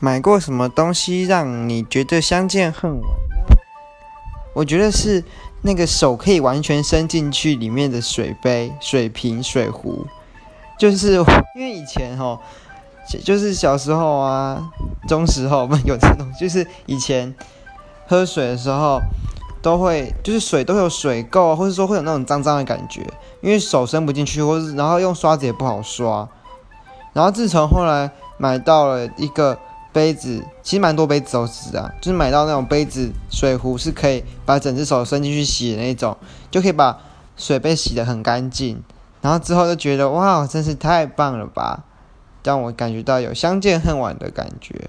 买过什么东西让你觉得相见恨晚？我觉得是那个手可以完全伸进去里面的水杯、水瓶、水壶，就是 因为以前哈，就是小时候啊，中时候们有这种，就是以前喝水的时候都会，就是水都有水垢，或者说会有那种脏脏的感觉，因为手伸不进去，或者然后用刷子也不好刷，然后自从后来买到了一个。杯子其实蛮多杯子都是啊，就是买到那种杯子水壶是可以把整只手伸进去洗的那种，就可以把水杯洗得很干净。然后之后就觉得哇，真是太棒了吧，让我感觉到有相见恨晚的感觉。